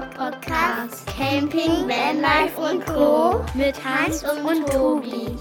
Podcast. Camping, Vanlife und Co. Mit Hans und Tobi.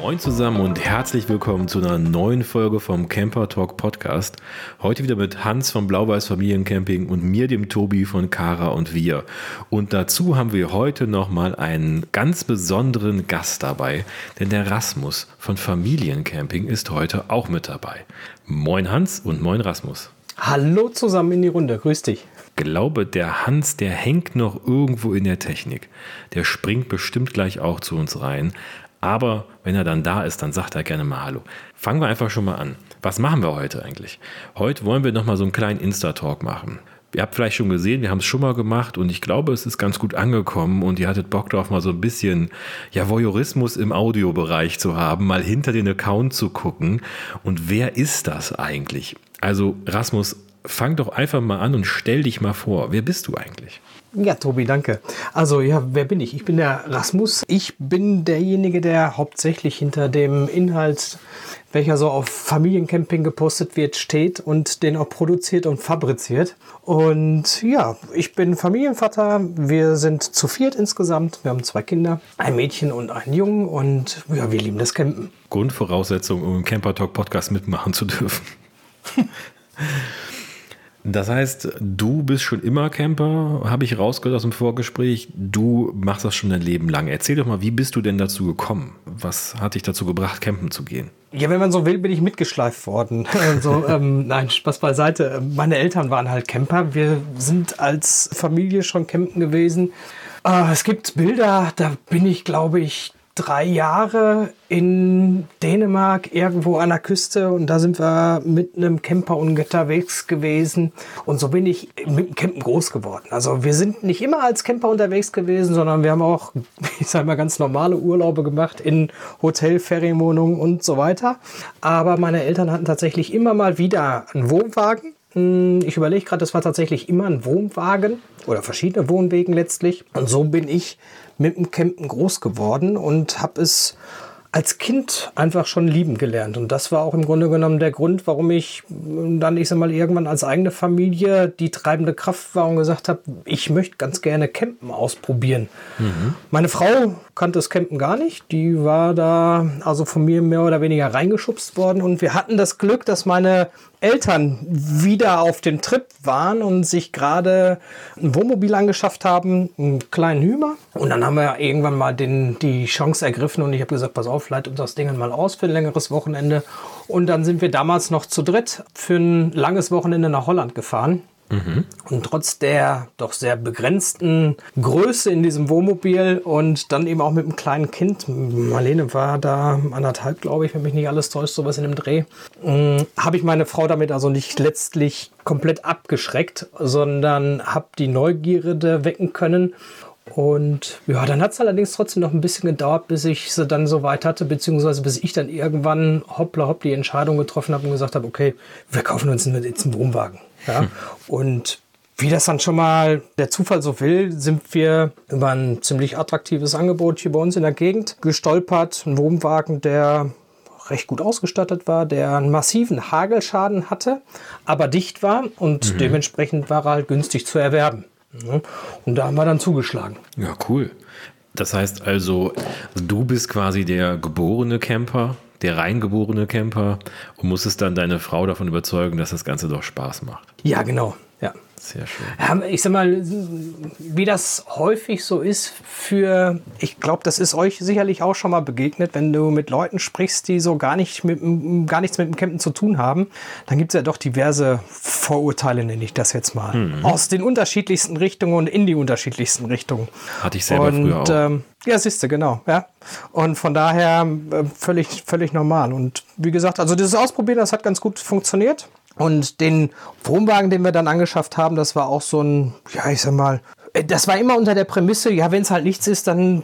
Moin zusammen und herzlich willkommen zu einer neuen Folge vom Camper Talk Podcast. Heute wieder mit Hans vom Blau-Weiß Familiencamping und mir, dem Tobi von Kara und wir. Und dazu haben wir heute nochmal einen ganz besonderen Gast dabei, denn der Rasmus von Familiencamping ist heute auch mit dabei. Moin Hans und moin Rasmus. Hallo zusammen in die Runde, grüß dich. Glaube, der Hans, der hängt noch irgendwo in der Technik. Der springt bestimmt gleich auch zu uns rein. Aber wenn er dann da ist, dann sagt er gerne mal Hallo. Fangen wir einfach schon mal an. Was machen wir heute eigentlich? Heute wollen wir nochmal so einen kleinen Insta-Talk machen. Ihr habt vielleicht schon gesehen, wir haben es schon mal gemacht und ich glaube, es ist ganz gut angekommen und ihr hattet Bock drauf, mal so ein bisschen ja, Voyeurismus im Audiobereich zu haben, mal hinter den Account zu gucken. Und wer ist das eigentlich? Also, Rasmus, fang doch einfach mal an und stell dich mal vor. Wer bist du eigentlich? Ja, Tobi, danke. Also, ja, wer bin ich? Ich bin der Rasmus. Ich bin derjenige, der hauptsächlich hinter dem Inhalt, welcher so auf Familiencamping gepostet wird, steht und den auch produziert und fabriziert. Und ja, ich bin Familienvater. Wir sind zu viert insgesamt. Wir haben zwei Kinder, ein Mädchen und einen Jungen. Und ja, wir lieben das Campen. Grundvoraussetzung, um im Camper Talk Podcast mitmachen zu dürfen. Das heißt, du bist schon immer Camper, habe ich rausgehört aus dem Vorgespräch. Du machst das schon dein Leben lang. Erzähl doch mal, wie bist du denn dazu gekommen? Was hat dich dazu gebracht, campen zu gehen? Ja, wenn man so will, bin ich mitgeschleift worden. also, ähm, nein, Spaß beiseite. Meine Eltern waren halt Camper. Wir sind als Familie schon campen gewesen. Äh, es gibt Bilder, da bin ich, glaube ich, drei Jahre in Dänemark irgendwo an der Küste und da sind wir mit einem Camper unterwegs gewesen und so bin ich mit dem Campen groß geworden. Also wir sind nicht immer als Camper unterwegs gewesen, sondern wir haben auch, ich sage mal, ganz normale Urlaube gemacht in Hotel, Ferienwohnungen und so weiter. Aber meine Eltern hatten tatsächlich immer mal wieder einen Wohnwagen ich überlege gerade, das war tatsächlich immer ein Wohnwagen oder verschiedene Wohnwegen letztlich. Und so bin ich mit dem Campen groß geworden und habe es als Kind einfach schon lieben gelernt. Und das war auch im Grunde genommen der Grund, warum ich dann, ich sag mal, irgendwann als eigene Familie die treibende Kraft war und gesagt habe, ich möchte ganz gerne Campen ausprobieren. Mhm. Meine Frau kannte das Campen gar nicht. Die war da also von mir mehr oder weniger reingeschubst worden. Und wir hatten das Glück, dass meine Eltern wieder auf dem Trip waren und sich gerade ein Wohnmobil angeschafft haben, einen kleinen Hümer. Und dann haben wir irgendwann mal den, die Chance ergriffen und ich habe gesagt, pass auf, leit uns das Ding mal aus für ein längeres Wochenende. Und dann sind wir damals noch zu dritt für ein langes Wochenende nach Holland gefahren. Mhm. Und trotz der doch sehr begrenzten Größe in diesem Wohnmobil und dann eben auch mit einem kleinen Kind, Marlene war da anderthalb, glaube ich, wenn mich nicht alles täuscht, sowas in dem Dreh, äh, habe ich meine Frau damit also nicht letztlich komplett abgeschreckt, sondern habe die Neugierde wecken können und ja, dann hat es allerdings trotzdem noch ein bisschen gedauert, bis ich sie dann so weit hatte, beziehungsweise bis ich dann irgendwann hoppla hopp die Entscheidung getroffen habe und gesagt habe, okay, wir kaufen uns jetzt einen Wohnwagen. Ja? Hm. Und wie das dann schon mal der Zufall so will, sind wir über ein ziemlich attraktives Angebot hier bei uns in der Gegend gestolpert. Ein Wohnwagen, der recht gut ausgestattet war, der einen massiven Hagelschaden hatte, aber dicht war und mhm. dementsprechend war er halt günstig zu erwerben. Und da haben wir dann zugeschlagen. Ja, cool. Das heißt also, du bist quasi der geborene Camper, der reingeborene Camper und musstest dann deine Frau davon überzeugen, dass das Ganze doch Spaß macht. Ja, genau. Ja. Sehr schön. Ja, ich sag mal, wie das häufig so ist für, ich glaube, das ist euch sicherlich auch schon mal begegnet, wenn du mit Leuten sprichst, die so gar, nicht mit, gar nichts mit dem Campen zu tun haben, dann gibt es ja doch diverse Vorurteile, nenne ich das jetzt mal. Mhm. Aus den unterschiedlichsten Richtungen und in die unterschiedlichsten Richtungen. Hatte ich selber und, früher auch. Ähm, ja, siehst du, genau. Ja. Und von daher äh, völlig, völlig normal. Und wie gesagt, also dieses Ausprobieren, das hat ganz gut funktioniert. Und den Wohnwagen, den wir dann angeschafft haben, das war auch so ein, ja, ich sag mal, äh, das war immer unter der Prämisse, ja, wenn es halt nichts ist, dann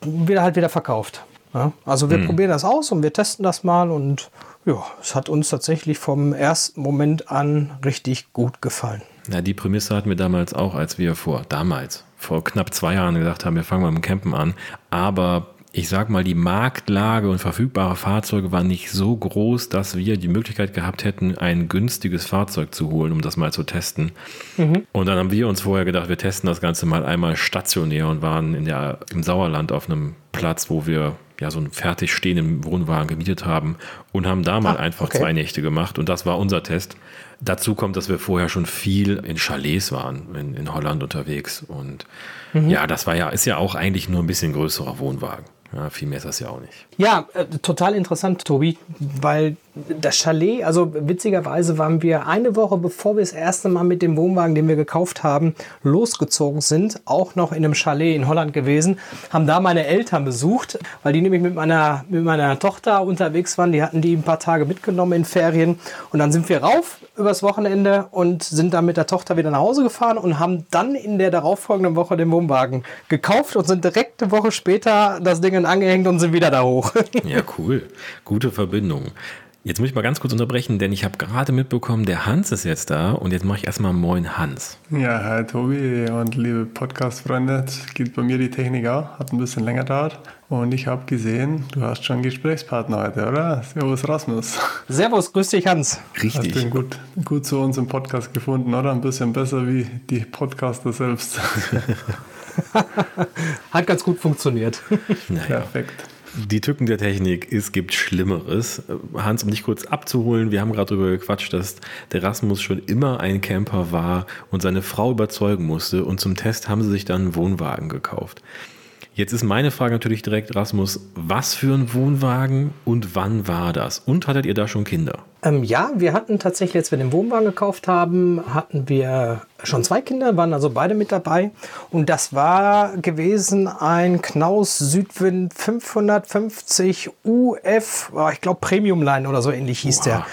wird er halt wieder verkauft. Ja? Also wir hm. probieren das aus und wir testen das mal und ja, es hat uns tatsächlich vom ersten Moment an richtig gut gefallen. Ja, die Prämisse hatten wir damals auch, als wir vor, damals, vor knapp zwei Jahren gesagt haben, wir fangen mal mit dem Campen an. Aber ich sag mal, die Marktlage und verfügbare Fahrzeuge waren nicht so groß, dass wir die Möglichkeit gehabt hätten, ein günstiges Fahrzeug zu holen, um das mal zu testen. Mhm. Und dann haben wir uns vorher gedacht, wir testen das Ganze mal einmal stationär und waren in der, im Sauerland auf einem Platz, wo wir ja so einen fertig stehenden Wohnwagen gemietet haben und haben da mal ah, einfach okay. zwei Nächte gemacht und das war unser Test. Dazu kommt, dass wir vorher schon viel in Chalets waren, in, in Holland unterwegs und mhm. ja, das war ja, ist ja auch eigentlich nur ein bisschen größerer Wohnwagen. Ja, viel mehr ist das ja auch nicht. Ja, äh, total interessant, Tobi, weil das Chalet, also witzigerweise waren wir eine Woche bevor wir das erste Mal mit dem Wohnwagen, den wir gekauft haben, losgezogen sind, auch noch in einem Chalet in Holland gewesen, haben da meine Eltern besucht, weil die nämlich mit meiner, mit meiner Tochter unterwegs waren. Die hatten die ein paar Tage mitgenommen in Ferien und dann sind wir rauf übers Wochenende und sind dann mit der Tochter wieder nach Hause gefahren und haben dann in der darauffolgenden Woche den Wohnwagen gekauft und sind direkt eine Woche später das Ding angehängt und sind wieder da hoch. ja, cool. Gute Verbindung. Jetzt muss ich mal ganz kurz unterbrechen, denn ich habe gerade mitbekommen, der Hans ist jetzt da und jetzt mache ich erstmal Moin Hans. Ja, hi Tobi und liebe Podcast-Freunde, geht bei mir die Technik auch, hat ein bisschen länger gedauert und ich habe gesehen, du hast schon einen Gesprächspartner heute, oder? Servus Rasmus. Servus, grüß dich Hans. Richtig. Hast du gut, gut zu uns im Podcast gefunden, oder? Ein bisschen besser wie die Podcaster selbst. hat ganz gut funktioniert. Naja. Perfekt. Die Tücken der Technik, es gibt Schlimmeres. Hans, um dich kurz abzuholen, wir haben gerade darüber gequatscht, dass der Rasmus schon immer ein Camper war und seine Frau überzeugen musste und zum Test haben sie sich dann einen Wohnwagen gekauft. Jetzt ist meine Frage natürlich direkt, Rasmus, was für ein Wohnwagen und wann war das? Und hattet ihr da schon Kinder? Ähm, ja, wir hatten tatsächlich, als wir den Wohnwagen gekauft haben, hatten wir schon zwei Kinder, waren also beide mit dabei. Und das war gewesen ein Knaus Südwind 550 UF, ich glaube Premium Line oder so ähnlich hieß wow. der.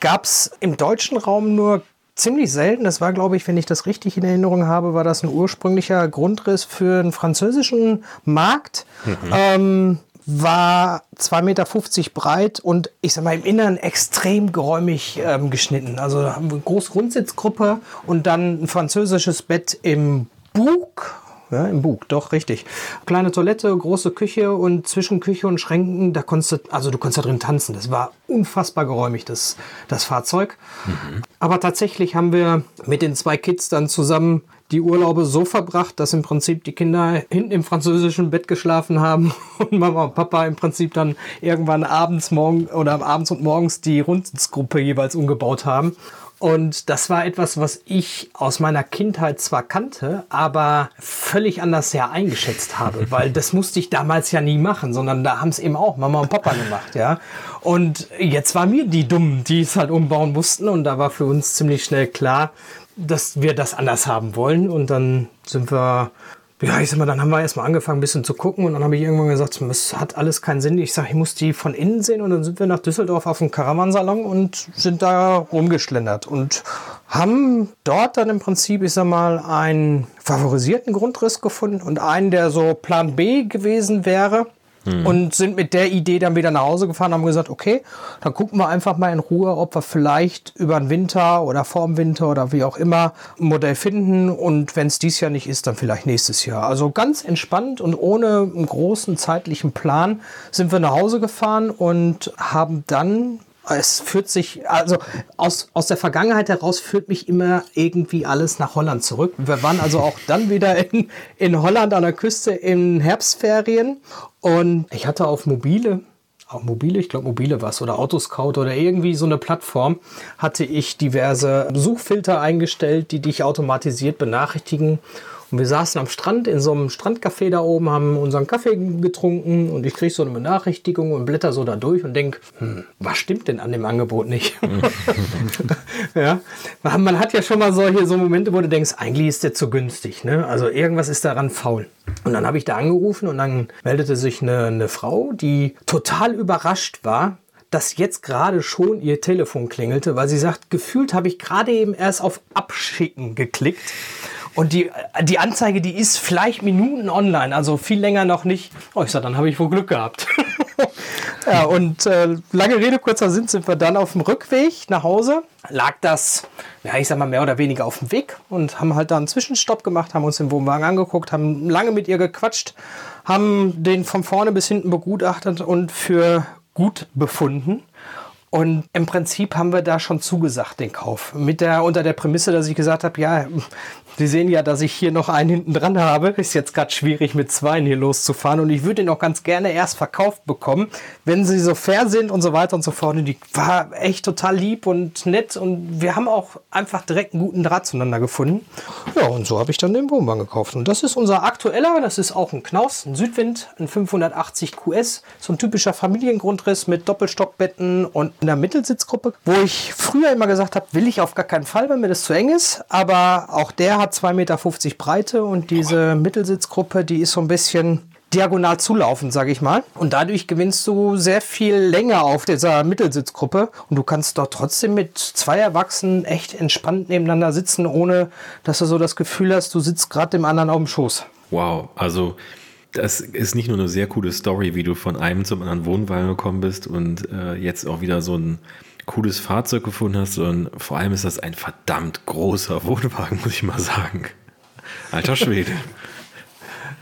Gab es im deutschen Raum nur ziemlich selten. Das war, glaube ich, wenn ich das richtig in Erinnerung habe, war das ein ursprünglicher Grundriss für einen französischen Markt. Mhm. Ähm, war 2,50 Meter breit und ich sag mal im Inneren extrem geräumig ähm, geschnitten. Also haben wir eine große Grundsitzgruppe und dann ein französisches Bett im Bug ja, im Bug, doch, richtig. Kleine Toilette, große Küche und zwischen Küche und Schränken, da konntest du, also du konntest da drin tanzen. Das war unfassbar geräumig, das, das Fahrzeug. Mhm. Aber tatsächlich haben wir mit den zwei Kids dann zusammen die Urlaube so verbracht, dass im Prinzip die Kinder hinten im französischen Bett geschlafen haben und Mama und Papa im Prinzip dann irgendwann abends morgen oder abends und morgens die Rundsitzgruppe jeweils umgebaut haben. Und das war etwas, was ich aus meiner Kindheit zwar kannte, aber völlig anders ja eingeschätzt habe, weil das musste ich damals ja nie machen, sondern da haben es eben auch Mama und Papa gemacht, ja. Und jetzt waren wir die Dummen, die es halt umbauen mussten und da war für uns ziemlich schnell klar, dass wir das anders haben wollen und dann sind wir ja, ich sag mal, dann haben wir erstmal angefangen, ein bisschen zu gucken und dann habe ich irgendwann gesagt, es hat alles keinen Sinn. Ich sage, ich muss die von innen sehen und dann sind wir nach Düsseldorf auf dem Karawansalon und sind da rumgeschlendert und haben dort dann im Prinzip, ich sag mal, einen favorisierten Grundriss gefunden und einen, der so Plan B gewesen wäre. Mhm. Und sind mit der Idee dann wieder nach Hause gefahren haben gesagt, okay, dann gucken wir einfach mal in Ruhe, ob wir vielleicht über den Winter oder vor dem Winter oder wie auch immer ein Modell finden. Und wenn es dies Jahr nicht ist, dann vielleicht nächstes Jahr. Also ganz entspannt und ohne einen großen zeitlichen Plan sind wir nach Hause gefahren und haben dann es führt sich, also aus, aus der Vergangenheit heraus führt mich immer irgendwie alles nach Holland zurück. Wir waren also auch dann wieder in, in Holland an der Küste in Herbstferien und ich hatte auf mobile, auch mobile, ich glaube mobile was oder Autoscout oder irgendwie so eine Plattform, hatte ich diverse Suchfilter eingestellt, die dich automatisiert benachrichtigen und wir saßen am Strand in so einem Strandcafé da oben, haben unseren Kaffee getrunken und ich kriege so eine Benachrichtigung und blätter so da durch und denke, hm, was stimmt denn an dem Angebot nicht? ja, man hat ja schon mal solche so Momente, wo du denkst, eigentlich ist der zu günstig. Ne? Also irgendwas ist daran faul. Und dann habe ich da angerufen und dann meldete sich eine, eine Frau, die total überrascht war, dass jetzt gerade schon ihr Telefon klingelte, weil sie sagt, gefühlt habe ich gerade eben erst auf Abschicken geklickt und die, die Anzeige, die ist vielleicht Minuten online, also viel länger noch nicht. Oh, ich sag, dann habe ich wohl Glück gehabt. ja, und äh, lange Rede, kurzer Sinn, sind wir dann auf dem Rückweg nach Hause. Lag das, ja, ich sag mal, mehr oder weniger auf dem Weg und haben halt da einen Zwischenstopp gemacht, haben uns den Wohnwagen angeguckt, haben lange mit ihr gequatscht, haben den von vorne bis hinten begutachtet und für gut befunden. Und im Prinzip haben wir da schon zugesagt, den Kauf. Mit der, unter der Prämisse, dass ich gesagt habe, ja, Sie sehen ja, dass ich hier noch einen hinten dran habe. Ist jetzt gerade schwierig, mit zwei hier loszufahren. Und ich würde ihn auch ganz gerne erst verkauft bekommen, wenn sie so fair sind und so weiter und so fort. Und die war echt total lieb und nett. Und wir haben auch einfach direkt einen guten Draht zueinander gefunden. Ja, und so habe ich dann den Wohnwagen gekauft. Und das ist unser aktueller. Das ist auch ein Knaus, ein Südwind, ein 580 QS. So ein typischer Familiengrundriss mit Doppelstockbetten und einer Mittelsitzgruppe. Wo ich früher immer gesagt habe, will ich auf gar keinen Fall, wenn mir das zu eng ist. Aber auch der hat hat 2,50 Meter Breite und diese Mittelsitzgruppe, die ist so ein bisschen diagonal zulaufend, sage ich mal. Und dadurch gewinnst du sehr viel länger auf dieser Mittelsitzgruppe und du kannst dort trotzdem mit zwei Erwachsenen echt entspannt nebeneinander sitzen, ohne dass du so das Gefühl hast, du sitzt gerade dem anderen auf dem Schoß. Wow, also das ist nicht nur eine sehr coole Story, wie du von einem zum anderen Wohnwagen gekommen bist und äh, jetzt auch wieder so ein cooles Fahrzeug gefunden hast, sondern vor allem ist das ein verdammt großer Wohnwagen, muss ich mal sagen. Alter Schwede.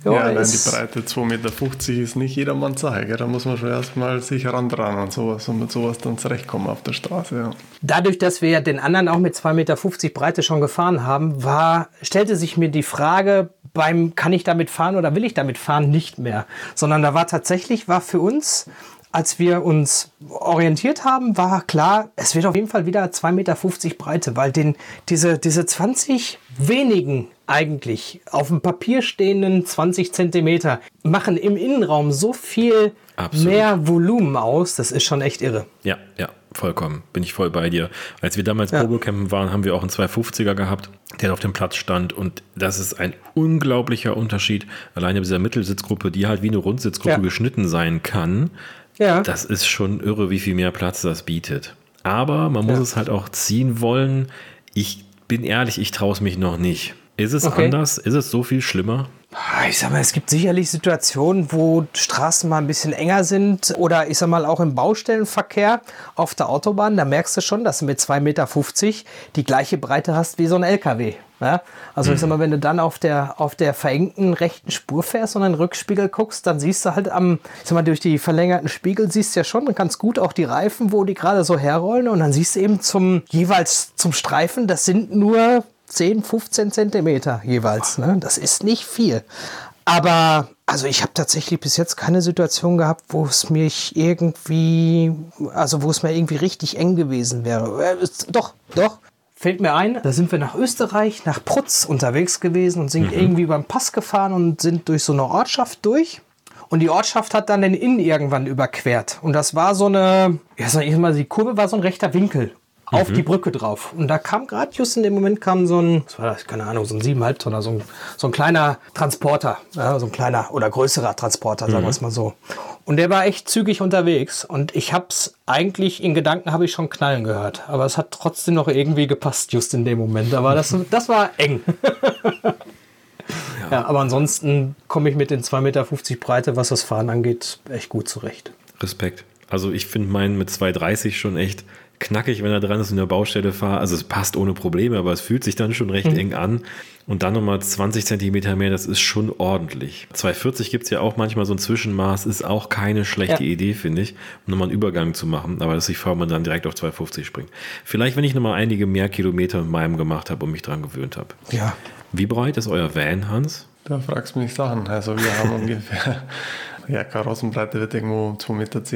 ja, ja wenn die Breite 2,50 Meter ist nicht jedermanns Sache. Da muss man schon erstmal sich herandran und sowas und mit sowas dann zurechtkommen auf der Straße. Ja. Dadurch, dass wir den anderen auch mit 2,50 Meter Breite schon gefahren haben, war, stellte sich mir die Frage, beim kann ich damit fahren oder will ich damit fahren nicht mehr, sondern da war tatsächlich war für uns als wir uns orientiert haben, war klar, es wird auf jeden Fall wieder 2,50 Meter Breite, weil den, diese, diese 20 wenigen eigentlich auf dem Papier stehenden 20 Zentimeter machen im Innenraum so viel Absolut. mehr Volumen aus. Das ist schon echt irre. Ja, ja, vollkommen. Bin ich voll bei dir. Als wir damals ja. Probecampen waren, haben wir auch einen 250er gehabt, der auf dem Platz stand. Und das ist ein unglaublicher Unterschied. Alleine dieser Mittelsitzgruppe, die halt wie eine Rundsitzgruppe ja. geschnitten sein kann ja. Das ist schon irre, wie viel mehr Platz das bietet. Aber man muss ja. es halt auch ziehen wollen. Ich bin ehrlich, ich traue es mich noch nicht. Ist es okay. anders? Ist es so viel schlimmer? Ich sag mal, es gibt sicherlich Situationen, wo Straßen mal ein bisschen enger sind oder ich sag mal auch im Baustellenverkehr auf der Autobahn. Da merkst du schon, dass du mit 2,50 Meter die gleiche Breite hast wie so ein LKW. Ja? Also mhm. ich sag mal, wenn du dann auf der, auf der verengten rechten Spur fährst und in den Rückspiegel guckst, dann siehst du halt am, ich sag mal, durch die verlängerten Spiegel siehst du ja schon ganz gut auch die Reifen, wo die gerade so herrollen und dann siehst du eben zum, jeweils zum Streifen, das sind nur 10, 15 Zentimeter jeweils. Ne? Das ist nicht viel. Aber also ich habe tatsächlich bis jetzt keine Situation gehabt, wo es mich irgendwie, also wo es mir irgendwie richtig eng gewesen wäre. Äh, doch, doch. Fällt mir ein, da sind wir nach Österreich, nach Prutz unterwegs gewesen und sind mhm. irgendwie beim Pass gefahren und sind durch so eine Ortschaft durch. Und die Ortschaft hat dann den Inn irgendwann überquert. Und das war so eine, ja, sag ich mal, die Kurve war so ein rechter Winkel auf mhm. die Brücke drauf. Und da kam gerade just in dem Moment kam so ein, was war das, keine Ahnung, so ein 7,5 Tonner, so ein, so ein kleiner Transporter, ja, so ein kleiner oder größerer Transporter, sagen mhm. wir es mal so. Und der war echt zügig unterwegs und ich hab's eigentlich in Gedanken habe ich schon knallen gehört, aber es hat trotzdem noch irgendwie gepasst just in dem Moment. Aber das, das war eng. ja. ja, aber ansonsten komme ich mit den 2,50 Meter Breite, was das Fahren angeht, echt gut zurecht. Respekt. Also ich finde meinen mit 2,30 schon echt knackig, wenn er dran ist und in der Baustelle fahre. Also es passt ohne Probleme, aber es fühlt sich dann schon recht mhm. eng an. Und dann nochmal 20 Zentimeter mehr, das ist schon ordentlich. 240 gibt es ja auch manchmal so ein Zwischenmaß, ist auch keine schlechte ja. Idee, finde ich, um nochmal einen Übergang zu machen. Aber dass ich fahre, man dann direkt auf 250 springt. Vielleicht, wenn ich nochmal einige mehr Kilometer mit meinem gemacht habe und mich dran gewöhnt habe. Ja. Wie breit ist euer Van, Hans? Da fragst du mich Sachen. Also wir haben ungefähr ja, Karossenbreite wird irgendwo 2,10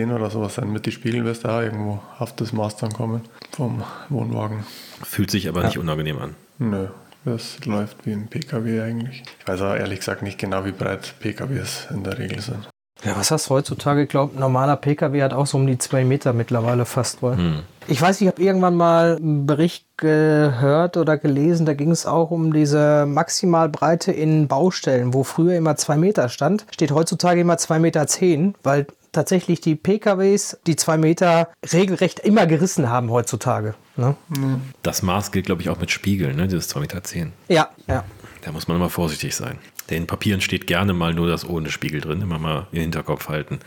Meter oder sowas sein. Mit den Spiegeln wirst du auch irgendwo auf das Maß dann kommen vom Wohnwagen. Fühlt sich aber ja. nicht unangenehm an. Nö, das läuft wie ein PKW eigentlich. Ich weiß auch ehrlich gesagt nicht genau, wie breit PKWs in der Regel sind. Ja, was hast du heutzutage? Ich glaube, ein normaler PKW hat auch so um die zwei Meter mittlerweile fast wohl. Hm. Ich weiß, ich habe irgendwann mal einen Bericht gehört oder gelesen, da ging es auch um diese Maximalbreite in Baustellen, wo früher immer zwei Meter stand, steht heutzutage immer zwei Meter, zehn, weil tatsächlich die PKWs die zwei Meter regelrecht immer gerissen haben heutzutage. Ne? Das Maß gilt, glaube ich, auch mit Spiegeln, ne? dieses zwei Meter. zehn. Ja, ja. Da muss man immer vorsichtig sein. Denn in Papieren steht gerne mal nur das ohne Spiegel drin, immer mal im Hinterkopf halten.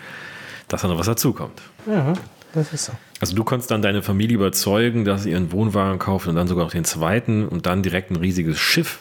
dass da noch was dazukommt. Ja, das ist so. Also du konntest dann deine Familie überzeugen, dass sie ihren Wohnwagen kauft und dann sogar noch den zweiten und dann direkt ein riesiges Schiff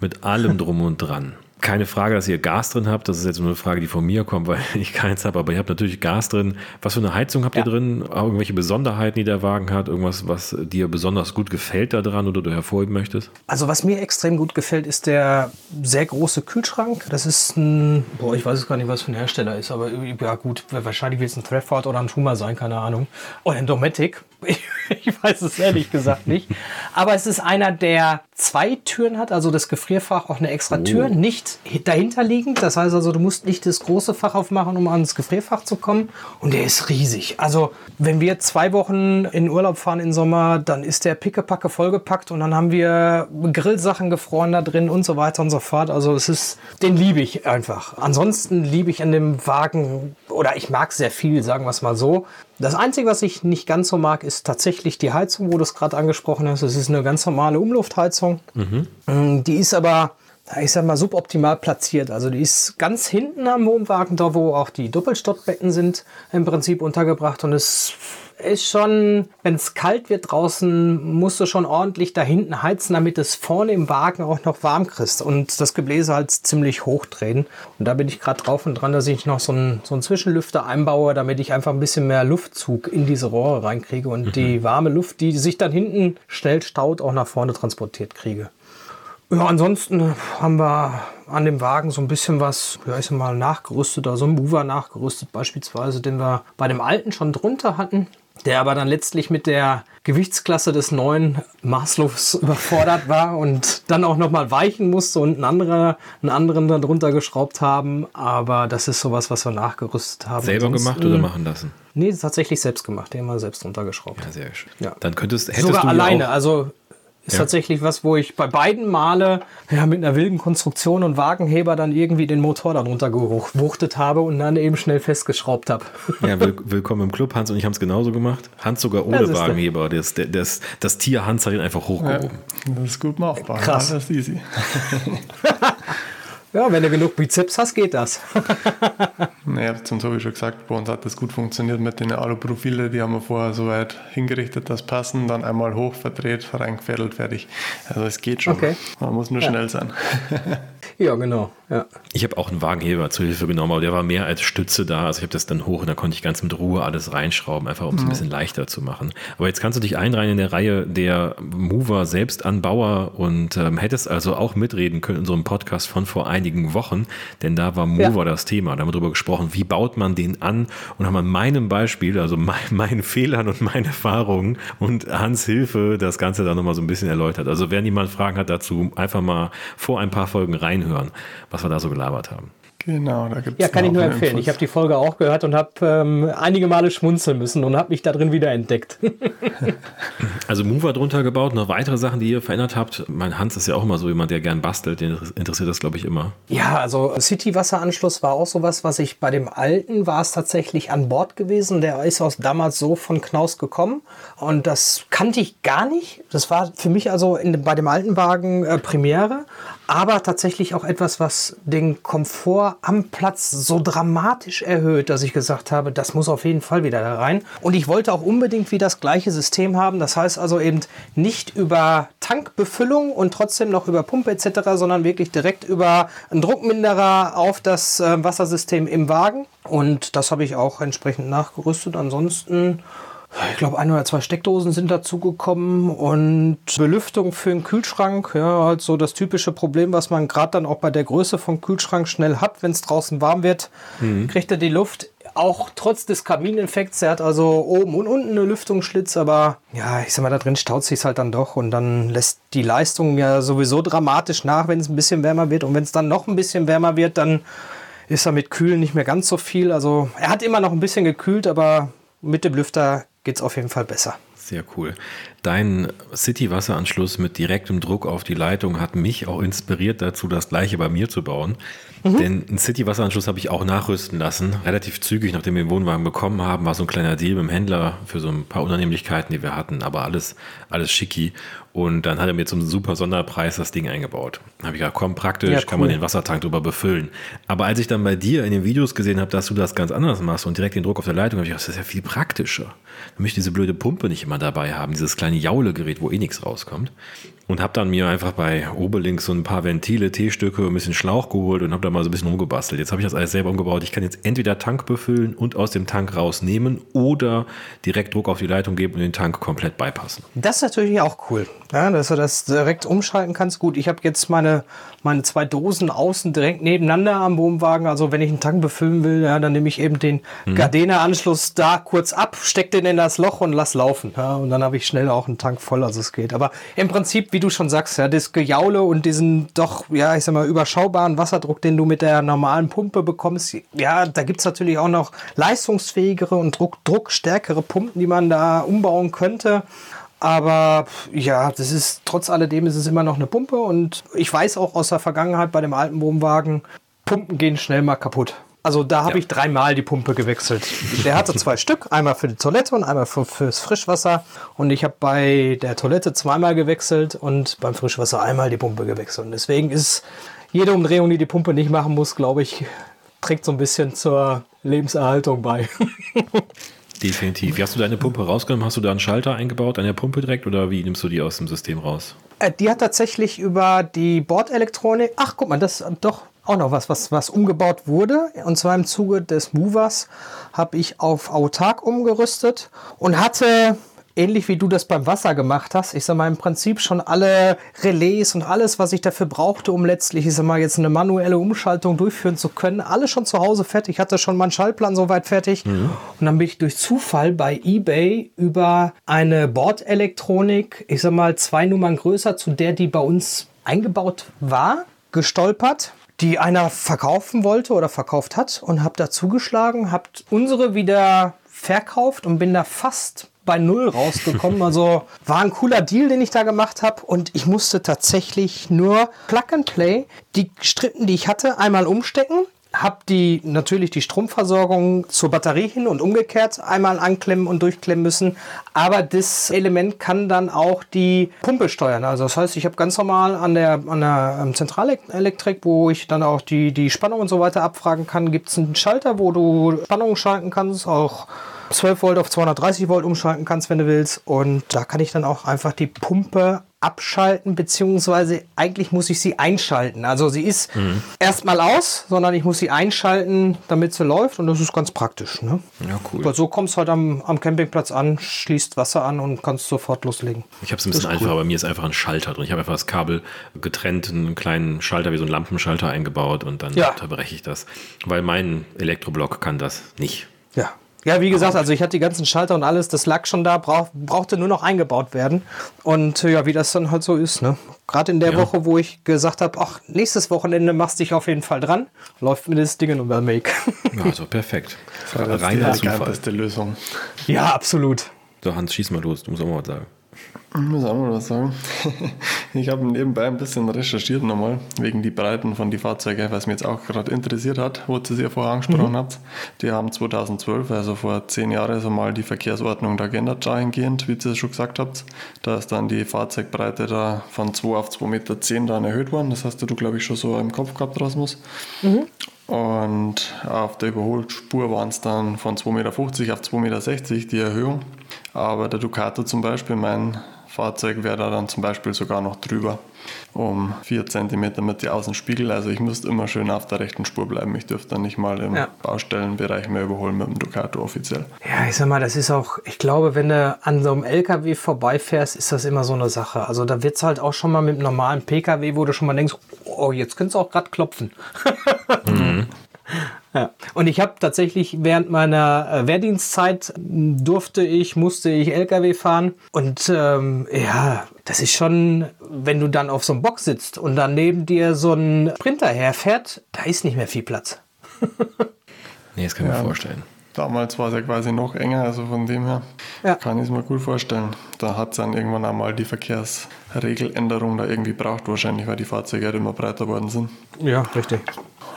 mit allem drum und dran keine Frage, dass ihr Gas drin habt. Das ist jetzt nur eine Frage, die von mir kommt, weil ich keins habe. Aber ihr habt natürlich Gas drin. Was für eine Heizung habt ja. ihr drin? Auch irgendwelche Besonderheiten, die der Wagen hat? Irgendwas, was dir besonders gut gefällt daran oder du hervorheben möchtest? Also was mir extrem gut gefällt, ist der sehr große Kühlschrank. Das ist ein, boah, ich weiß es gar nicht, was für ein Hersteller ist, aber ja gut, wahrscheinlich wird es ein Trefford oder ein Schuma sein, keine Ahnung. Oder ein Dometic. Ich, ich weiß es ehrlich gesagt nicht. Aber es ist einer, der zwei Türen hat, also das Gefrierfach auch eine extra oh. Tür, nicht dahinter liegend. Das heißt also, du musst nicht das große Fach aufmachen, um ans Gefrierfach zu kommen. Und der ist riesig. Also, wenn wir zwei Wochen in Urlaub fahren im Sommer, dann ist der pickepacke vollgepackt und dann haben wir Grillsachen gefroren da drin und so weiter und so fort. Also, es ist, den liebe ich einfach. Ansonsten liebe ich an dem Wagen, oder ich mag sehr viel, sagen wir es mal so. Das Einzige, was ich nicht ganz so mag, ist tatsächlich die Heizung, wo du es gerade angesprochen hast. Es ist eine ganz normale Umluftheizung. Mhm. Die ist aber ich sag mal, suboptimal platziert. Also die ist ganz hinten am Wohnwagen, da wo auch die Doppelstockbetten sind, im Prinzip untergebracht. Und es ist schon, wenn es kalt wird draußen, musst du schon ordentlich da hinten heizen, damit es vorne im Wagen auch noch warm kriegst und das Gebläse halt ziemlich hochdrehen. Und da bin ich gerade drauf und dran, dass ich noch so einen, so einen Zwischenlüfter einbaue, damit ich einfach ein bisschen mehr Luftzug in diese Rohre reinkriege und mhm. die warme Luft, die sich dann hinten schnell staut, auch nach vorne transportiert kriege. Ja, ansonsten haben wir an dem Wagen so ein bisschen was, ja, ich sag mal, nachgerüstet, also ein Mover nachgerüstet beispielsweise, den wir bei dem alten schon drunter hatten, der aber dann letztlich mit der Gewichtsklasse des neuen maßlos überfordert war und dann auch nochmal weichen musste und einen, anderer, einen anderen dann drunter geschraubt haben. Aber das ist sowas, was wir nachgerüstet haben. Selber Ansonsten, gemacht oder machen lassen? Nee, tatsächlich selbst gemacht. Den haben wir selbst runtergeschraubt. Ja, sehr schön. Ja. Dann könntest, hättest Sogar du alleine, also ist ja. tatsächlich was, wo ich bei beiden Male ja, mit einer wilden Konstruktion und Wagenheber dann irgendwie den Motor darunter gewuchtet habe und dann eben schnell festgeschraubt habe. Ja, will, willkommen im Club. Hans und ich haben es genauso gemacht. Hans sogar ohne das Wagenheber. Das, das, das, Tier Hans hat ihn einfach hochgehoben. Ja, das ist gut machbar. Krass. Das ist easy. Ja, wenn du genug Bizeps hast, geht das. naja, sonst habe ich schon gesagt, bei uns hat das gut funktioniert mit den Aluprofile. Die haben wir vorher so weit hingerichtet, dass passen, dann einmal hoch verdreht, reingefädelt, fertig. Also es geht schon. Okay. Man muss nur ja. schnell sein. ja, genau. Ja. Ich habe auch einen Wagenheber zur Hilfe genommen, aber der war mehr als Stütze da. Also ich habe das dann hoch und da konnte ich ganz mit Ruhe alles reinschrauben, einfach um es mhm. ein bisschen leichter zu machen. Aber jetzt kannst du dich einreihen in der Reihe der Mover Selbstanbauer und ähm, hättest also auch mitreden können in unserem Podcast von vor einigen Wochen, denn da war Mover ja. das Thema. Da haben wir darüber gesprochen, wie baut man den an und haben an meinem Beispiel, also mein, meinen Fehlern und meinen Erfahrungen und Hans Hilfe das Ganze dann nochmal so ein bisschen erläutert. Also wer niemand Fragen hat dazu, einfach mal vor ein paar Folgen reinhören, was wir da so gelabert haben. Genau, da gibt es. Ja, kann ich nur empfehlen. Infos. Ich habe die Folge auch gehört und habe ähm, einige Male schmunzeln müssen und habe mich da drin wieder entdeckt. also Mover drunter gebaut, noch weitere Sachen, die ihr verändert habt. Mein Hans ist ja auch immer so jemand, der gern bastelt. Den interessiert das, glaube ich, immer. Ja, also City-Wasseranschluss war auch sowas, was ich bei dem alten war es tatsächlich an Bord gewesen. Der ist aus damals so von Knaus gekommen und das kannte ich gar nicht. Das war für mich also in, bei dem alten Wagen äh, Premiere aber tatsächlich auch etwas, was den Komfort am Platz so dramatisch erhöht, dass ich gesagt habe, das muss auf jeden Fall wieder da rein. Und ich wollte auch unbedingt wieder das gleiche System haben. Das heißt also eben nicht über Tankbefüllung und trotzdem noch über Pumpe etc., sondern wirklich direkt über einen Druckminderer auf das äh, Wassersystem im Wagen. Und das habe ich auch entsprechend nachgerüstet. Ansonsten ich glaube, ein oder zwei Steckdosen sind dazugekommen und Belüftung für den Kühlschrank. Ja, halt so das typische Problem, was man gerade dann auch bei der Größe vom Kühlschrank schnell hat, wenn es draußen warm wird, mhm. kriegt er die Luft. Auch trotz des Kamineffekts, er hat also oben und unten eine Lüftungsschlitz, aber ja, ich sag mal, da drin staut sich halt dann doch und dann lässt die Leistung ja sowieso dramatisch nach, wenn es ein bisschen wärmer wird und wenn es dann noch ein bisschen wärmer wird, dann ist er mit Kühlen nicht mehr ganz so viel. Also er hat immer noch ein bisschen gekühlt, aber mit dem Lüfter geht es auf jeden Fall besser. Sehr cool. Dein City-Wasseranschluss mit direktem Druck auf die Leitung hat mich auch inspiriert dazu, das gleiche bei mir zu bauen. Mhm. Denn einen City-Wasseranschluss habe ich auch nachrüsten lassen. Relativ zügig, nachdem wir den Wohnwagen bekommen haben, war so ein kleiner Deal mit dem Händler für so ein paar Unannehmlichkeiten, die wir hatten, aber alles, alles schicki. Und dann hat er mir zum super Sonderpreis das Ding eingebaut. Da habe ich gesagt, komm, praktisch, ja, cool. kann man den Wassertank drüber befüllen. Aber als ich dann bei dir in den Videos gesehen habe, dass du das ganz anders machst und direkt den Druck auf der Leitung, habe ich gedacht, das ist ja viel praktischer. Da möchte ich diese blöde Pumpe nicht immer dabei haben, dieses kleine Jaulegerät, wo eh nichts rauskommt. Und habe dann mir einfach bei Oberlinks so ein paar Ventile, T-Stücke, ein bisschen Schlauch geholt und habe da mal so ein bisschen rumgebastelt. Jetzt habe ich das alles selber umgebaut. Ich kann jetzt entweder Tank befüllen und aus dem Tank rausnehmen oder direkt Druck auf die Leitung geben und den Tank komplett beipassen. Das ist natürlich auch cool, ja, dass du das direkt umschalten kannst. Gut, ich habe jetzt meine, meine zwei Dosen außen direkt nebeneinander am Wohnwagen. Also wenn ich einen Tank befüllen will, ja, dann nehme ich eben den mhm. Gardena-Anschluss da kurz ab, stecke den in das Loch und lass laufen. Ja, und dann habe ich schnell auch einen Tank voll, also es geht. Aber im Prinzip, wie wie du schon sagst, ja, das Gejaule und diesen doch, ja, ich sag mal, überschaubaren Wasserdruck, den du mit der normalen Pumpe bekommst, ja, da gibt es natürlich auch noch leistungsfähigere und Druck, druckstärkere Pumpen, die man da umbauen könnte. Aber ja, das ist trotz alledem ist es immer noch eine Pumpe und ich weiß auch aus der Vergangenheit bei dem alten Wohnwagen, Pumpen gehen schnell mal kaputt. Also da habe ja. ich dreimal die Pumpe gewechselt. Der hatte zwei Stück, einmal für die Toilette und einmal für, fürs Frischwasser. Und ich habe bei der Toilette zweimal gewechselt und beim Frischwasser einmal die Pumpe gewechselt. Und deswegen ist jede Umdrehung, die die Pumpe nicht machen muss, glaube ich, trägt so ein bisschen zur Lebenserhaltung bei. Definitiv. Wie hast du deine Pumpe rausgenommen? Hast du da einen Schalter eingebaut an der Pumpe direkt oder wie nimmst du die aus dem System raus? Äh, die hat tatsächlich über die Bordelektronik. Ach, guck mal, das doch auch noch was, was, was umgebaut wurde. Und zwar im Zuge des Movers habe ich auf autark umgerüstet und hatte ähnlich wie du das beim Wasser gemacht hast, ich sag mal im Prinzip schon alle Relais und alles, was ich dafür brauchte, um letztlich, ich sag mal, jetzt eine manuelle Umschaltung durchführen zu können, alles schon zu Hause fertig. Ich hatte schon meinen Schaltplan soweit fertig. Mhm. Und dann bin ich durch Zufall bei eBay über eine Bordelektronik, ich sag mal, zwei Nummern größer zu der, die bei uns eingebaut war, gestolpert die einer verkaufen wollte oder verkauft hat und habe da zugeschlagen, habe unsere wieder verkauft und bin da fast bei Null rausgekommen. Also war ein cooler Deal, den ich da gemacht habe. Und ich musste tatsächlich nur Plug and Play die Strippen, die ich hatte, einmal umstecken habe die natürlich die Stromversorgung zur Batterie hin und umgekehrt einmal anklemmen und durchklemmen müssen. Aber das Element kann dann auch die Pumpe steuern. Also das heißt, ich habe ganz normal an der, an der ähm, Zentralelektrik, wo ich dann auch die, die Spannung und so weiter abfragen kann, gibt es einen Schalter, wo du Spannung schalten kannst, auch 12 Volt auf 230 Volt umschalten kannst, wenn du willst. Und da kann ich dann auch einfach die Pumpe abschalten, beziehungsweise eigentlich muss ich sie einschalten. Also sie ist mhm. erstmal aus, sondern ich muss sie einschalten, damit sie läuft und das ist ganz praktisch. Ne? Ja, cool. Weil so kommst du halt am, am Campingplatz an, schließt Wasser an und kannst sofort loslegen. Ich habe es ein bisschen einfacher, cool. bei mir ist einfach ein Schalter drin. Ich habe einfach das Kabel getrennt, einen kleinen Schalter wie so einen Lampenschalter eingebaut und dann ja. unterbreche ich das. Weil mein Elektroblock kann das nicht. Ja, ja, wie gesagt, also ich hatte die ganzen Schalter und alles, das lag schon da, brauch, brauchte nur noch eingebaut werden. Und äh, ja, wie das dann halt so ist, ne? Gerade in der ja. Woche, wo ich gesagt habe, ach, nächstes Wochenende machst du dich auf jeden Fall dran, läuft mir das Ding in Make. Ja, also perfekt. Das Reiner die beste Lösung. Ja, absolut. So, Hans, schieß mal los, du musst auch mal was sagen. Ich muss auch mal was sagen. Ich habe nebenbei ein bisschen recherchiert nochmal, wegen die Breiten von die Fahrzeuge, was mich jetzt auch gerade interessiert hat, wo ihr vorher angesprochen mhm. habt. Die haben 2012, also vor zehn Jahren, so mal die Verkehrsordnung da geändert dahingehend, wie ihr es schon gesagt habt. Da ist dann die Fahrzeugbreite da von 2 auf 2,10 Meter dann erhöht worden. Das hast du, glaube ich, schon so im Kopf gehabt, Rasmus. Mhm. Und auf der Überholspur waren es dann von 2,50 Meter auf 2,60 Meter die Erhöhung. Aber der Ducato zum Beispiel, mein Fahrzeug wäre da dann zum Beispiel sogar noch drüber, um 4 cm mit die Außenspiegel. Also ich müsste immer schön auf der rechten Spur bleiben. Ich dürfte dann nicht mal im ja. Baustellenbereich mehr überholen mit dem Ducato offiziell. Ja, ich sag mal, das ist auch, ich glaube, wenn du an so einem LKW vorbeifährst, ist das immer so eine Sache. Also da wird es halt auch schon mal mit einem normalen PKW, wo du schon mal denkst, oh, jetzt könntest du auch gerade klopfen. mhm. Ja. Und ich habe tatsächlich während meiner äh, Wehrdienstzeit durfte ich, musste ich LKW fahren. Und ähm, ja, das ist schon, wenn du dann auf so einem Bock sitzt und dann neben dir so ein Sprinter herfährt, da ist nicht mehr viel Platz. nee, das kann ich ja. mir vorstellen. Damals war es ja quasi noch enger, also von dem her ja. kann ich es mir gut vorstellen. Da hat es dann irgendwann einmal die Verkehrsregeländerung da irgendwie braucht, wahrscheinlich, weil die Fahrzeuge halt immer breiter geworden sind. Ja, richtig.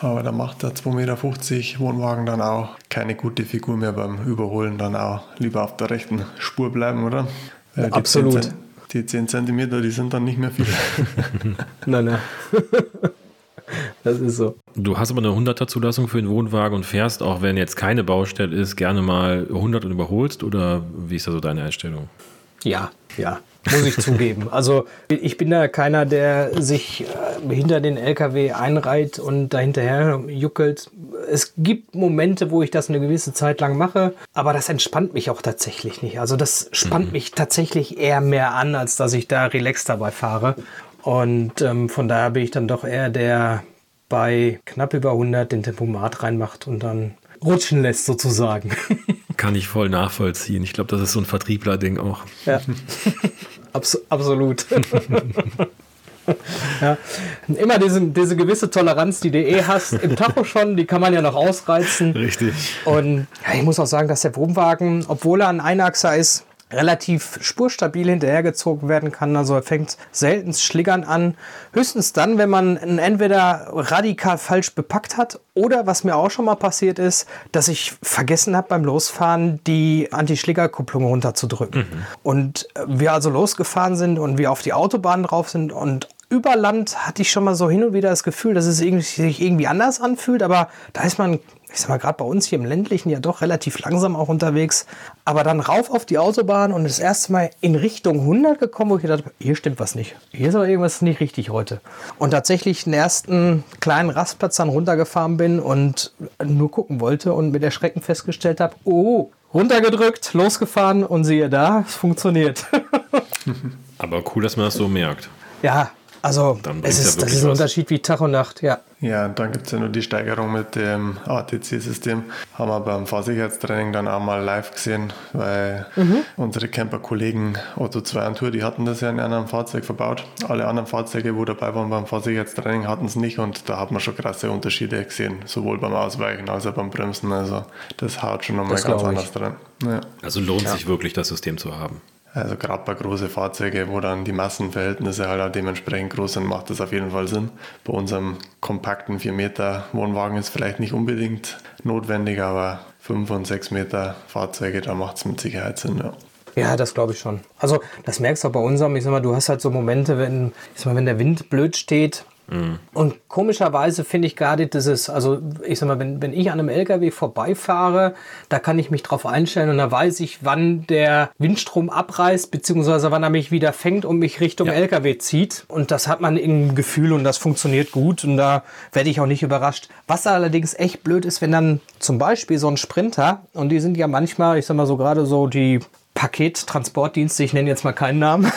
Aber da macht der 2,50 Meter Wohnwagen dann auch keine gute Figur mehr beim Überholen, dann auch lieber auf der rechten Spur bleiben, oder? Ja, absolut. 10, die 10 Zentimeter, die sind dann nicht mehr viel. nein, nein. Das ist so. Du hast aber eine 100er Zulassung für den Wohnwagen und fährst, auch wenn jetzt keine Baustelle ist, gerne mal 100 und überholst oder wie ist da so deine Einstellung? Ja, ja, muss ich zugeben. Also ich bin da keiner, der sich äh, hinter den LKW einreiht und dahinterher juckelt. Es gibt Momente, wo ich das eine gewisse Zeit lang mache, aber das entspannt mich auch tatsächlich nicht. Also das spannt mhm. mich tatsächlich eher mehr an, als dass ich da relaxed dabei fahre. Und ähm, von daher bin ich dann doch eher der bei knapp über 100 den Tempomat reinmacht und dann rutschen lässt sozusagen. Kann ich voll nachvollziehen. Ich glaube, das ist so ein Vertriebler-Ding auch. Ja, Abs absolut. ja. Immer diese, diese gewisse Toleranz, die du eh hast, im Tacho schon, die kann man ja noch ausreizen. Richtig. Und ja, ich muss auch sagen, dass der Wohnwagen, obwohl er ein Einachser ist, relativ spurstabil hinterhergezogen werden kann. Also er fängt selten schliggern an. Höchstens dann, wenn man ihn entweder radikal falsch bepackt hat oder was mir auch schon mal passiert ist, dass ich vergessen habe beim Losfahren die Anti-Schligger-Kupplung runterzudrücken. Mhm. Und wir also losgefahren sind und wir auf die Autobahn drauf sind und über Land hatte ich schon mal so hin und wieder das Gefühl, dass es sich irgendwie anders anfühlt, aber da ist man ich sag mal, gerade bei uns hier im ländlichen ja doch relativ langsam auch unterwegs. Aber dann rauf auf die Autobahn und das erste Mal in Richtung 100 gekommen, wo ich gedacht habe, hier stimmt was nicht. Hier ist aber irgendwas nicht richtig heute. Und tatsächlich den ersten kleinen Rastplatz dann runtergefahren bin und nur gucken wollte und mit Erschrecken festgestellt habe, oh, runtergedrückt, losgefahren und siehe da, es funktioniert. aber cool, dass man das so merkt. Ja, also es ist, ja das ist ein was. Unterschied wie Tag und Nacht, ja. Ja, dann gibt es ja nur die Steigerung mit dem ATC-System. Haben wir beim Fahrsicherheitstraining dann auch mal live gesehen, weil mhm. unsere Camper-Kollegen Otto 2 und Tour, die hatten das ja in einem Fahrzeug verbaut. Alle anderen Fahrzeuge, wo dabei waren beim Fahrsicherheitstraining, hatten es nicht und da hat man schon krasse Unterschiede gesehen, sowohl beim Ausweichen als auch beim Bremsen. Also das haut schon nochmal ganz anders dran. Ja. Also lohnt ja. sich wirklich, das System zu haben. Also gerade bei großen Fahrzeugen, wo dann die Massenverhältnisse halt auch dementsprechend groß sind, macht das auf jeden Fall Sinn. Bei unserem kompakten 4 Meter Wohnwagen ist vielleicht nicht unbedingt notwendig, aber 5 und 6 Meter Fahrzeuge, da macht es mit Sicherheit Sinn, ja. Ja, das glaube ich schon. Also das merkst du auch bei unserem, ich sag mal, du hast halt so Momente, wenn, ich sag mal, wenn der Wind blöd steht, Mhm. Und komischerweise finde ich gerade dieses, also ich sag mal, wenn, wenn ich an einem LKW vorbeifahre, da kann ich mich drauf einstellen und da weiß ich, wann der Windstrom abreißt, beziehungsweise wann er mich wieder fängt und mich Richtung ja. LKW zieht. Und das hat man im Gefühl und das funktioniert gut und da werde ich auch nicht überrascht. Was allerdings echt blöd ist, wenn dann zum Beispiel so ein Sprinter, und die sind ja manchmal, ich sag mal so gerade so die Pakettransportdienste, ich nenne jetzt mal keinen Namen,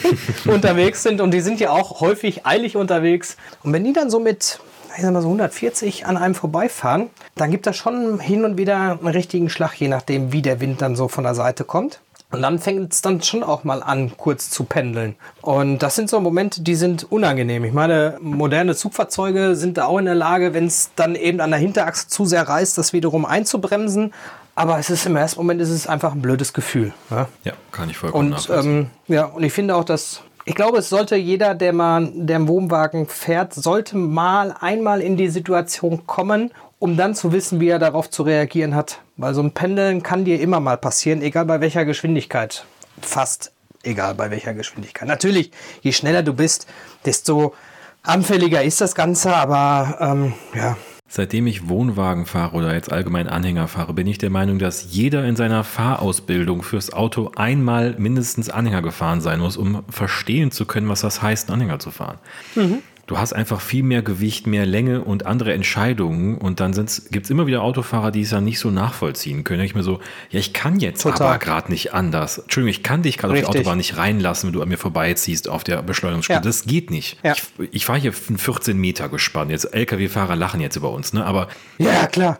unterwegs sind und die sind ja auch häufig eilig unterwegs. Und wenn die dann so mit ich sag mal so 140 an einem vorbeifahren, dann gibt das schon hin und wieder einen richtigen Schlag, je nachdem, wie der Wind dann so von der Seite kommt. Und dann fängt es dann schon auch mal an, kurz zu pendeln. Und das sind so Momente, die sind unangenehm. Ich meine, moderne Zugfahrzeuge sind da auch in der Lage, wenn es dann eben an der Hinterachse zu sehr reißt, das wiederum einzubremsen. Aber es ist im ersten Moment ist es einfach ein blödes Gefühl. Ja, ja kann ich vollkommen und, ähm, ja, und ich finde auch, dass ich glaube, es sollte jeder, der mal der im Wohnwagen fährt, sollte mal einmal in die Situation kommen, um dann zu wissen, wie er darauf zu reagieren hat. Weil so ein Pendeln kann dir immer mal passieren, egal bei welcher Geschwindigkeit. Fast egal bei welcher Geschwindigkeit. Natürlich, je schneller du bist, desto anfälliger ist das Ganze, aber ähm, ja, Seitdem ich Wohnwagen fahre oder jetzt allgemein Anhänger fahre, bin ich der Meinung, dass jeder in seiner Fahrausbildung fürs Auto einmal mindestens Anhänger gefahren sein muss, um verstehen zu können, was das heißt, Anhänger zu fahren. Mhm du hast einfach viel mehr Gewicht, mehr Länge und andere Entscheidungen. Und dann gibt es immer wieder Autofahrer, die es dann nicht so nachvollziehen können. Ich mir so, ja, ich kann jetzt Total. aber gerade nicht anders. Entschuldigung, ich kann dich gerade auf die Autobahn nicht reinlassen, wenn du an mir vorbeiziehst auf der Beschleunigungsspur. Ja. Das geht nicht. Ja. Ich, ich fahre hier 14 Meter gespannt. Jetzt LKW-Fahrer lachen jetzt über uns, ne? Aber ja, klar.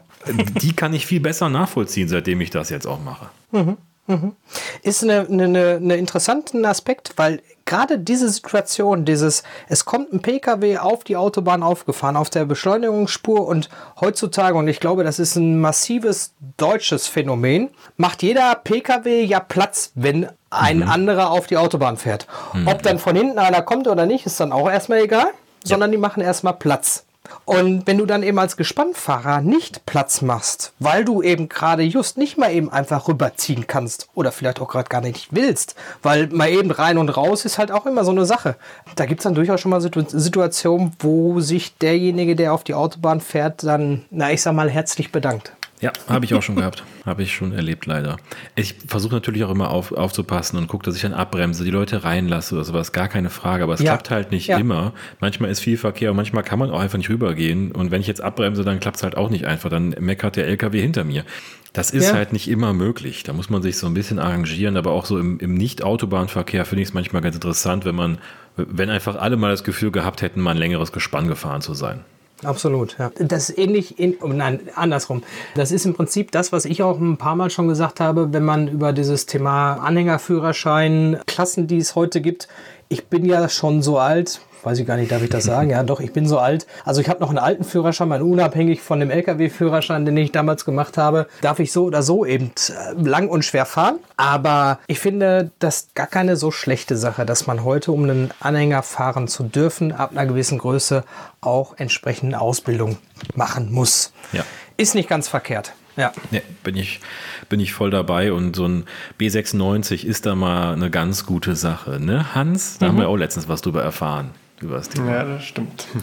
die kann ich viel besser nachvollziehen, seitdem ich das jetzt auch mache. Mhm. Mhm. Ist ein eine, eine, eine interessanten Aspekt, weil gerade diese Situation, dieses, es kommt ein Pkw auf die Autobahn aufgefahren, auf der Beschleunigungsspur und heutzutage, und ich glaube, das ist ein massives deutsches Phänomen, macht jeder Pkw ja Platz, wenn ein mhm. anderer auf die Autobahn fährt. Mhm. Ob dann von hinten einer kommt oder nicht, ist dann auch erstmal egal, ja. sondern die machen erstmal Platz. Und wenn du dann eben als Gespannfahrer nicht Platz machst, weil du eben gerade just nicht mal eben einfach rüberziehen kannst oder vielleicht auch gerade gar nicht willst, weil mal eben rein und raus ist halt auch immer so eine Sache. Da gibt es dann durchaus schon mal Situationen, wo sich derjenige, der auf die Autobahn fährt, dann, na ich sag mal, herzlich bedankt. Ja, habe ich auch schon gehabt. Habe ich schon erlebt, leider. Ich versuche natürlich auch immer auf, aufzupassen und gucke, dass ich dann abbremse, die Leute reinlasse oder sowas, gar keine Frage. Aber es ja. klappt halt nicht ja. immer. Manchmal ist viel Verkehr und manchmal kann man auch einfach nicht rübergehen. Und wenn ich jetzt abbremse, dann klappt es halt auch nicht einfach. Dann meckert der LKW hinter mir. Das ist ja. halt nicht immer möglich. Da muss man sich so ein bisschen arrangieren. Aber auch so im, im Nicht-Autobahnverkehr finde ich es manchmal ganz interessant, wenn man, wenn einfach alle mal das Gefühl gehabt hätten, mal ein längeres Gespann gefahren zu sein. Absolut, ja. Das ist ähnlich, in, oh nein, andersrum. Das ist im Prinzip das, was ich auch ein paar Mal schon gesagt habe, wenn man über dieses Thema Anhängerführerschein, Klassen, die es heute gibt. Ich bin ja schon so alt, weiß ich gar nicht, darf ich das sagen? Ja, doch, ich bin so alt. Also ich habe noch einen alten Führerschein, mein unabhängig von dem LKW-Führerschein, den ich damals gemacht habe, darf ich so oder so eben äh, lang und schwer fahren. Aber ich finde das gar keine so schlechte Sache, dass man heute, um einen Anhänger fahren zu dürfen, ab einer gewissen Größe auch entsprechende Ausbildung machen muss. Ja. Ist nicht ganz verkehrt. Ja. ja. bin, ich, bin ich voll dabei und so ein B96 ist da mal eine ganz gute Sache, ne? Hans, da mhm. haben wir auch letztens was drüber erfahren über das Thema. Ja, das stimmt.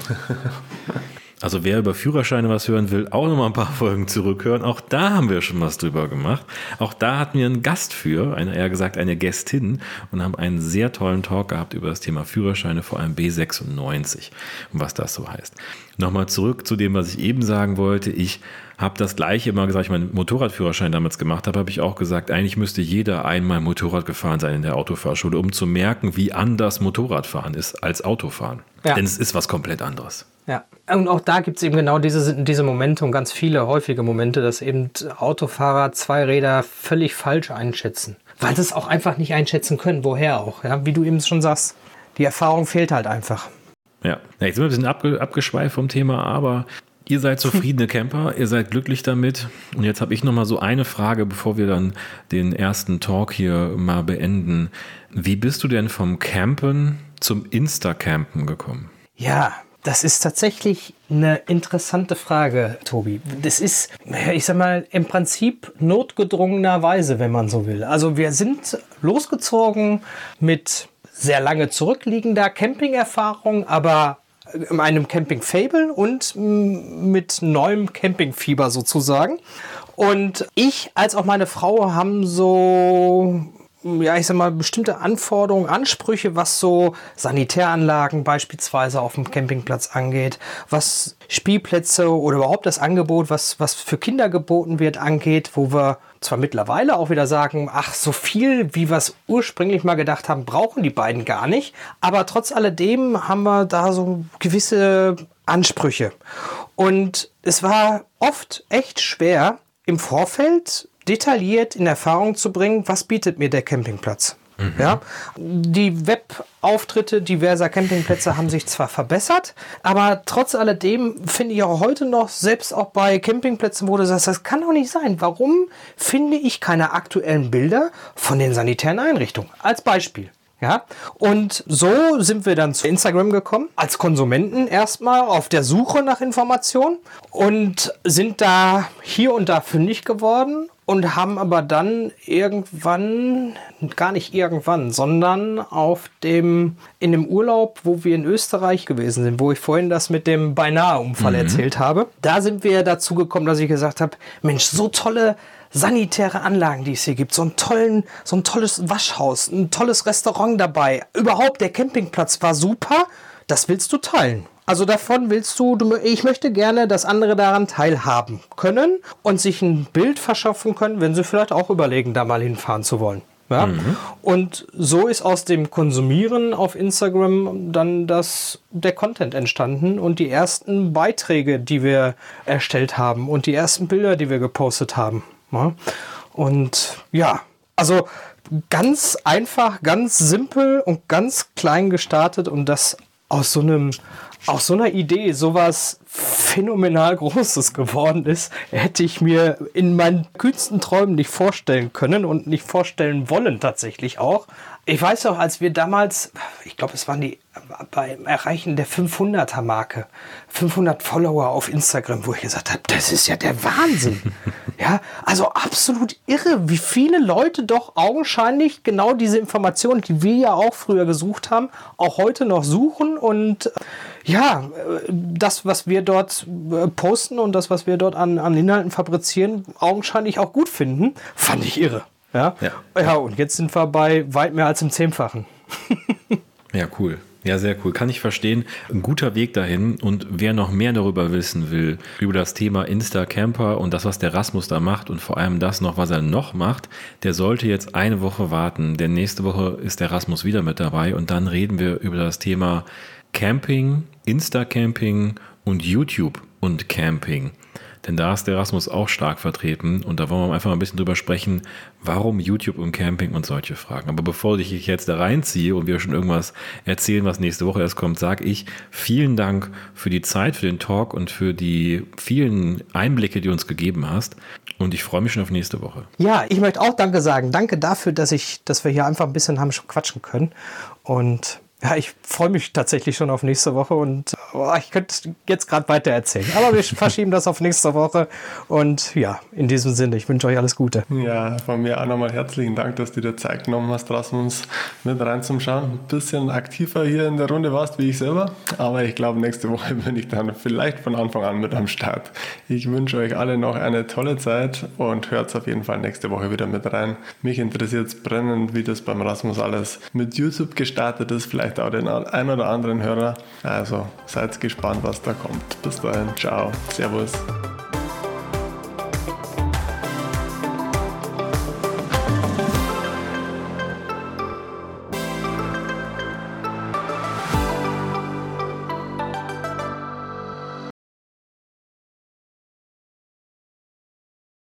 Also wer über Führerscheine was hören will, auch noch mal ein paar Folgen zurückhören. Auch da haben wir schon was drüber gemacht. Auch da hatten wir einen Gast für, eine, eher gesagt eine Gästin und haben einen sehr tollen Talk gehabt über das Thema Führerscheine, vor allem B96 und was das so heißt. Nochmal zurück zu dem, was ich eben sagen wollte. Ich habe das gleiche immer gesagt, ich meinen Motorradführerschein damals gemacht habe, habe ich auch gesagt, eigentlich müsste jeder einmal Motorrad gefahren sein in der Autofahrschule, um zu merken, wie anders Motorradfahren ist als Autofahren. Ja. Denn es ist was komplett anderes. Ja, und auch da gibt es eben genau diese, diese Momente und ganz viele häufige Momente, dass eben Autofahrer zwei Räder völlig falsch einschätzen. Weil sie es auch einfach nicht einschätzen können, woher auch. Ja? Wie du eben schon sagst, die Erfahrung fehlt halt einfach. Ja, jetzt sind wir ein bisschen abge abgeschweift vom Thema, aber ihr seid zufriedene Camper, ihr seid glücklich damit. Und jetzt habe ich noch mal so eine Frage, bevor wir dann den ersten Talk hier mal beenden. Wie bist du denn vom Campen zum Insta-Campen gekommen? Ja, das ist tatsächlich eine interessante Frage, Tobi. Das ist, ich sag mal, im Prinzip notgedrungenerweise, wenn man so will. Also wir sind losgezogen mit sehr lange zurückliegender Campingerfahrung, aber einem Camping-Fable und mit neuem Campingfieber sozusagen. Und ich als auch meine Frau haben so ja, ich sag mal, bestimmte Anforderungen, Ansprüche, was so Sanitäranlagen beispielsweise auf dem Campingplatz angeht, was Spielplätze oder überhaupt das Angebot, was, was für Kinder geboten wird, angeht, wo wir zwar mittlerweile auch wieder sagen, ach, so viel, wie wir es ursprünglich mal gedacht haben, brauchen die beiden gar nicht. Aber trotz alledem haben wir da so gewisse Ansprüche. Und es war oft echt schwer, im Vorfeld detailliert in Erfahrung zu bringen, was bietet mir der Campingplatz. Mhm. Ja, die Webauftritte diverser Campingplätze haben sich zwar verbessert, aber trotz alledem finde ich auch heute noch, selbst auch bei Campingplätzen, wo du sagst, das kann doch nicht sein. Warum finde ich keine aktuellen Bilder von den sanitären Einrichtungen? Als Beispiel. Ja, und so sind wir dann zu Instagram gekommen, als Konsumenten erstmal auf der Suche nach Informationen und sind da hier und da fündig geworden und haben aber dann irgendwann, gar nicht irgendwann, sondern auf dem, in dem Urlaub, wo wir in Österreich gewesen sind, wo ich vorhin das mit dem Beinahe-Unfall mhm. erzählt habe, da sind wir dazu gekommen, dass ich gesagt habe, Mensch, so tolle sanitäre Anlagen, die es hier gibt, so, einen tollen, so ein tolles Waschhaus, ein tolles Restaurant dabei. Überhaupt, der Campingplatz war super. Das willst du teilen. Also davon willst du, du, ich möchte gerne, dass andere daran teilhaben können und sich ein Bild verschaffen können, wenn sie vielleicht auch überlegen, da mal hinfahren zu wollen. Ja? Mhm. Und so ist aus dem Konsumieren auf Instagram dann das, der Content entstanden und die ersten Beiträge, die wir erstellt haben und die ersten Bilder, die wir gepostet haben. Ja? Und ja, also ganz einfach, ganz simpel und ganz klein gestartet und das aus so einem aus so einer Idee sowas phänomenal Großes geworden ist, hätte ich mir in meinen kühnsten Träumen nicht vorstellen können und nicht vorstellen wollen tatsächlich auch. Ich weiß auch, als wir damals, ich glaube, es waren die beim Erreichen der 500er Marke, 500 Follower auf Instagram, wo ich gesagt habe, das ist ja der Wahnsinn. ja, also absolut irre, wie viele Leute doch augenscheinlich genau diese Informationen, die wir ja auch früher gesucht haben, auch heute noch suchen und äh, ja, äh, das, was wir dort äh, posten und das, was wir dort an, an Inhalten fabrizieren, augenscheinlich auch gut finden, fand ich irre. Ja? ja. Ja, und jetzt sind wir bei weit mehr als im Zehnfachen. ja, cool. Ja, sehr cool. Kann ich verstehen. Ein guter Weg dahin. Und wer noch mehr darüber wissen will, über das Thema Insta-Camper und das, was der Rasmus da macht und vor allem das noch, was er noch macht, der sollte jetzt eine Woche warten. Denn nächste Woche ist der Rasmus wieder mit dabei und dann reden wir über das Thema Camping, Insta-Camping und YouTube und Camping. Denn da ist der Erasmus auch stark vertreten und da wollen wir einfach mal ein bisschen drüber sprechen, warum YouTube und Camping und solche Fragen. Aber bevor ich jetzt da reinziehe und wir schon irgendwas erzählen, was nächste Woche erst kommt, sage ich vielen Dank für die Zeit, für den Talk und für die vielen Einblicke, die du uns gegeben hast. Und ich freue mich schon auf nächste Woche. Ja, ich möchte auch Danke sagen. Danke dafür, dass ich, dass wir hier einfach ein bisschen haben schon quatschen können. Und ja, ich freue mich tatsächlich schon auf nächste Woche und oh, ich könnte jetzt gerade weiter erzählen. Aber wir verschieben das auf nächste Woche. Und ja, in diesem Sinne, ich wünsche euch alles Gute. Ja, von mir auch nochmal herzlichen Dank, dass du dir Zeit genommen hast, Rasmus, mit reinzuschauen. Ein bisschen aktiver hier in der Runde warst wie ich selber. Aber ich glaube, nächste Woche bin ich dann vielleicht von Anfang an mit am Start. Ich wünsche euch alle noch eine tolle Zeit und hört auf jeden Fall nächste Woche wieder mit rein. Mich interessiert es brennend, wie das beim Rasmus alles mit YouTube gestartet ist. Vielleicht vielleicht auch den ein oder anderen Hörer. Also seid gespannt, was da kommt. Bis dahin, ciao, servus.